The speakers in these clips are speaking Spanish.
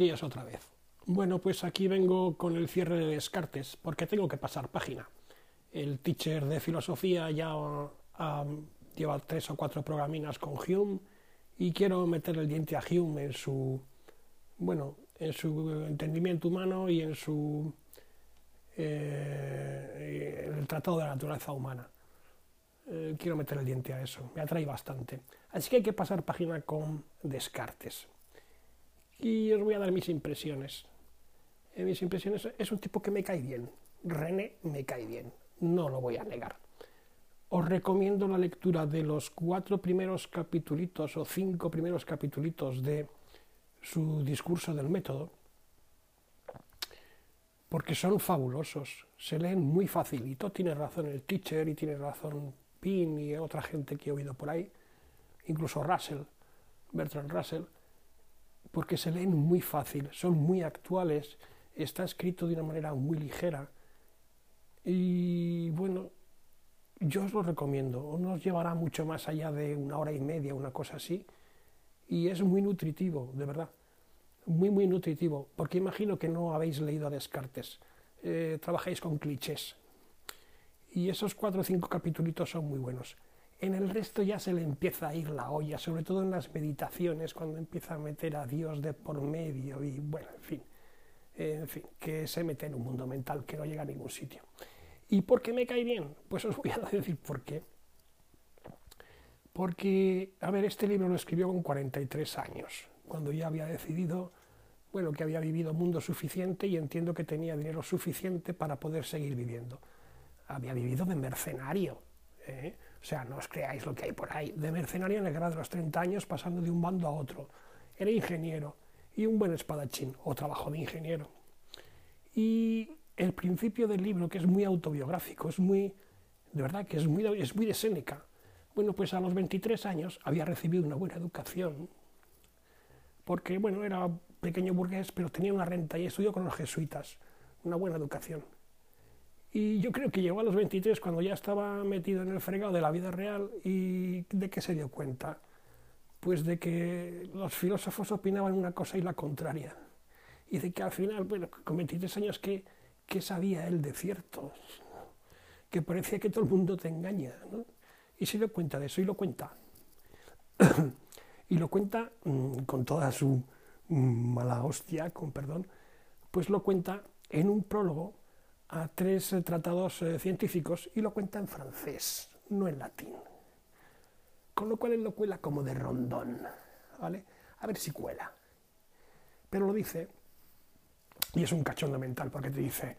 días otra vez. Bueno, pues aquí vengo con el cierre de Descartes, porque tengo que pasar página. El teacher de filosofía ya lleva tres o cuatro programinas con Hume y quiero meter el diente a Hume en su, bueno, en su entendimiento humano y en su eh, el tratado de la naturaleza humana. Eh, quiero meter el diente a eso, me atrae bastante. Así que hay que pasar página con Descartes. Y os voy a dar mis impresiones. Eh, mis impresiones es un tipo que me cae bien. René me cae bien, no lo voy a negar. Os recomiendo la lectura de los cuatro primeros capitulitos o cinco primeros capitulitos de su discurso del método, porque son fabulosos, se leen muy facilito, tiene razón el teacher y tiene razón Pin y otra gente que he oído por ahí, incluso Russell, Bertrand Russell, porque se leen muy fácil, son muy actuales, está escrito de una manera muy ligera. Y bueno, yo os lo recomiendo, no os llevará mucho más allá de una hora y media, una cosa así, y es muy nutritivo, de verdad, muy, muy nutritivo, porque imagino que no habéis leído a Descartes, eh, trabajáis con clichés, y esos cuatro o cinco capítulos son muy buenos. En el resto ya se le empieza a ir la olla, sobre todo en las meditaciones, cuando empieza a meter a Dios de por medio y bueno, en fin, en fin, que se mete en un mundo mental que no llega a ningún sitio. ¿Y por qué me cae bien? Pues os voy a decir por qué. Porque, a ver, este libro lo escribió con 43 años, cuando ya había decidido, bueno, que había vivido mundo suficiente y entiendo que tenía dinero suficiente para poder seguir viviendo. Había vivido de mercenario, ¿eh? O sea, no os creáis lo que hay por ahí. De mercenario en el grado de los 30 años, pasando de un bando a otro. Era ingeniero y un buen espadachín, o trabajo de ingeniero. Y el principio del libro, que es muy autobiográfico, es muy, de verdad, que es muy, es muy de. Bueno, pues a los 23 años había recibido una buena educación, porque, bueno, era pequeño burgués, pero tenía una renta y estudió con los jesuitas, una buena educación. Y yo creo que llegó a los 23 cuando ya estaba metido en el fregado de la vida real y de qué se dio cuenta. Pues de que los filósofos opinaban una cosa y la contraria. Y de que al final, bueno, con 23 años, ¿qué, qué sabía él de cierto? Que parecía que todo el mundo te engaña. ¿no? Y se dio cuenta de eso y lo cuenta. y lo cuenta mm, con toda su mm, mala hostia, con perdón, pues lo cuenta en un prólogo a tres eh, tratados eh, científicos y lo cuenta en francés, no en latín. Con lo cual él lo cuela como de rondón, ¿vale? A ver si cuela. Pero lo dice, y es un cachondo mental, porque te dice,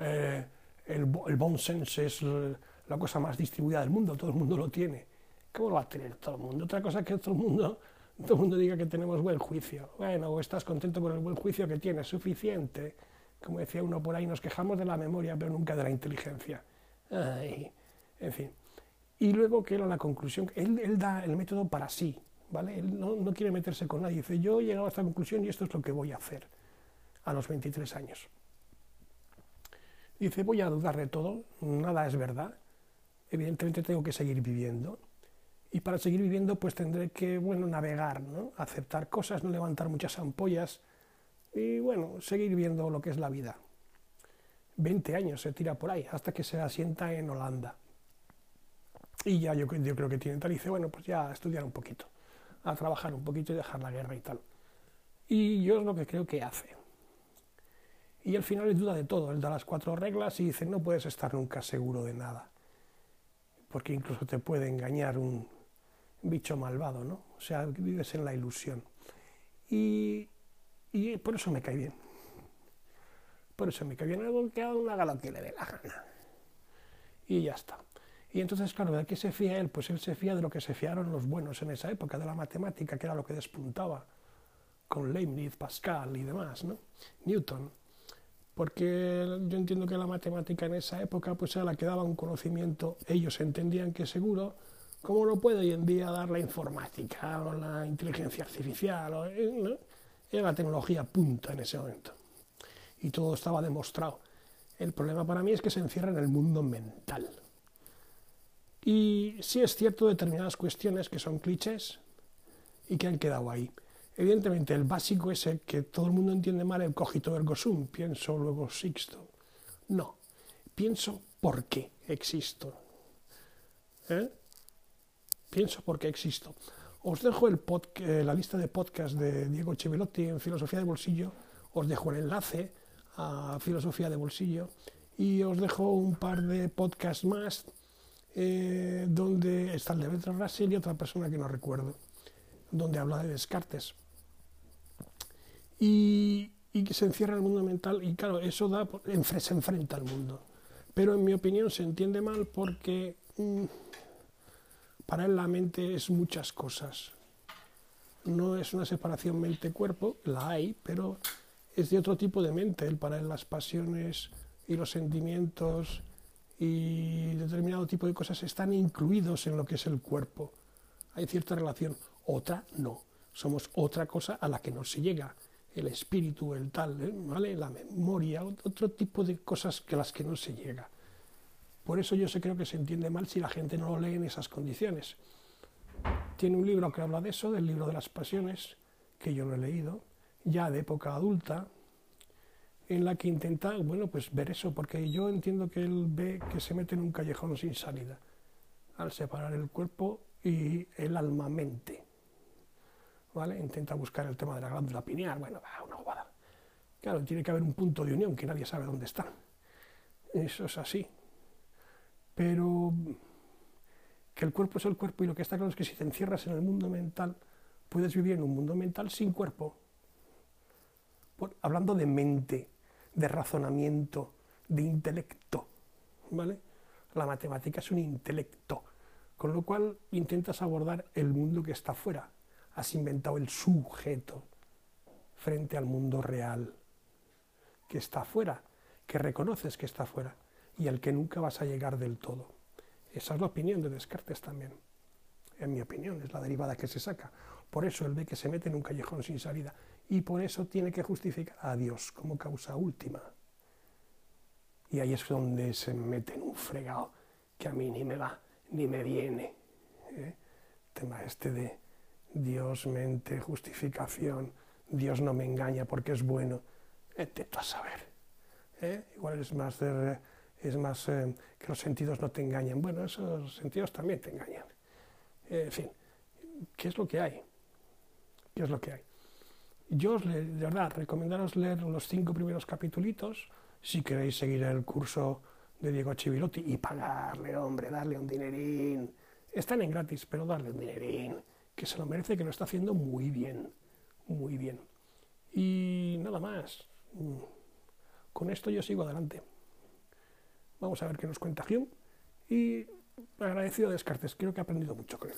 eh, el, bon sens es la cosa más distribuida del mundo, todo el mundo lo tiene. ¿Cómo lo va a tener todo el mundo? Otra cosa es que todo el mundo, todo el mundo diga que tenemos buen juicio. Bueno, o estás contento con el buen juicio que tienes, suficiente como decía uno por ahí, nos quejamos de la memoria, pero nunca de la inteligencia. en fin. Y luego que era la conclusión, él, él, da el método para sí, ¿vale? Él no, no, quiere meterse con nadie, dice, yo he llegado a esta conclusión y esto es lo que voy a hacer a los 23 años. Dice, voy a dudar de todo, nada es verdad, evidentemente tengo que seguir viviendo. Y para seguir viviendo, pues tendré que, bueno, navegar, ¿no? Aceptar cosas, no levantar muchas ampollas, y bueno, seguir viendo lo que es la vida. 20 años se tira por ahí, hasta que se asienta en Holanda. Y ya yo, creo que tiene tal, y dice, bueno, pues ya a estudiar un poquito, a trabajar un poquito y dejar la guerra y tal. Y yo es lo que creo que hace. Y al final es duda de todo, él da las cuatro reglas y dice, no puedes estar nunca seguro de nada, porque incluso te puede engañar un bicho malvado, ¿no? O sea, vives en la ilusión. Y y por eso me cae bien. Por eso me cae bien. Algo que haga lo que le dé la gana. Y ya está. Y entonces, claro, ¿de qué se fía él? Pues él se fía de lo que se fiaron los buenos en esa época, de la matemática, que era lo que despuntaba con Leibniz, Pascal y demás, ¿no? Newton. Porque yo entiendo que la matemática en esa época pues era la que daba un conocimiento, ellos entendían que seguro, como lo puede hoy en día dar la informática o la inteligencia artificial, o, ¿no? Era la tecnología punta en ese momento. Y todo estaba demostrado. El problema para mí es que se encierra en el mundo mental. Y sí es cierto determinadas cuestiones que son clichés y que han quedado ahí. Evidentemente, el básico es el que todo el mundo entiende mal, el cogito ergo sum, pienso, luego existo. No, pienso por qué existo. ¿Eh? Pienso por qué existo. Os dejo eh, la lista de podcast de Diego Chevelotti en Filosofía de Bolsillo, os dejo el enlace a Filosofía de Bolsillo y os dejo un par de podcasts más eh, donde está el de Bertrand Russell y otra persona que no recuerdo, donde habla de Descartes. Y, que se encierra en el mundo mental y claro, eso da, se enfrenta al mundo. Pero en mi opinión se entiende mal porque mm, para él la mente es muchas cosas. No es una separación mente-cuerpo, la hay, pero es de otro tipo de mente. Él para él las pasiones y los sentimientos y determinado tipo de cosas están incluidos en lo que es el cuerpo. Hay cierta relación, otra no. Somos otra cosa a la que no se llega. El espíritu, el tal, ¿eh? ¿vale? la memoria, otro tipo de cosas que las que no se llega. Por eso yo sé creo que se entiende mal si la gente no lo lee en esas condiciones. Tiene un libro que habla de eso, del libro de las pasiones, que yo no he leído, ya de época adulta, en la que intenta, bueno, pues ver eso, porque yo entiendo que él ve que se mete en un callejón sin salida, al separar el cuerpo y el alma-mente. ¿Vale? Intenta buscar el tema de la glándula pineal, bueno, una guada. Claro, tiene que haber un punto de unión que nadie sabe dónde está. Eso es así. Pero que el cuerpo es el cuerpo y lo que está claro es que si te encierras en el mundo mental, puedes vivir en un mundo mental sin cuerpo. hablando de mente, de razonamiento, de intelecto, ¿vale? La matemática es un intelecto, con lo cual intentas abordar el mundo que está fuera. Has inventado el sujeto frente al mundo real, que está fuera, que reconoces que está fuera y al que nunca vas a llegar del todo. Esa es la opinión de Descartes también. En mi opinión, es la derivada que se saca. Por eso él ve que se mete en un callejón sin salida y por eso tiene que justificar a Dios como causa última. Y ahí es donde se mete en un fregado que a mí ni me va ni me viene. ¿eh? Tema este de Dios, mente, justificación, Dios no me engaña porque es bueno. Intento a saber. ¿eh? Igual es más de es más eh, que los sentidos no te engañan. Bueno, esos sentidos también te engañan. en fin, ¿qué es lo que hay? ¿Qué es lo que hay? Yo os, de verdad, recomendaros leer los cinco primeros capítulos si queréis seguir el curso de Diego Chivilotti y pagarle, hombre, darle un dinerín. Están en gratis, pero darle un dinerín, que se lo merece, que lo está haciendo muy bien, muy bien. Y nada más. Con esto yo sigo adelante. Vamos a ver qué nos cuenta Hume. Y agradecido a Descartes, creo que he aprendido mucho con él.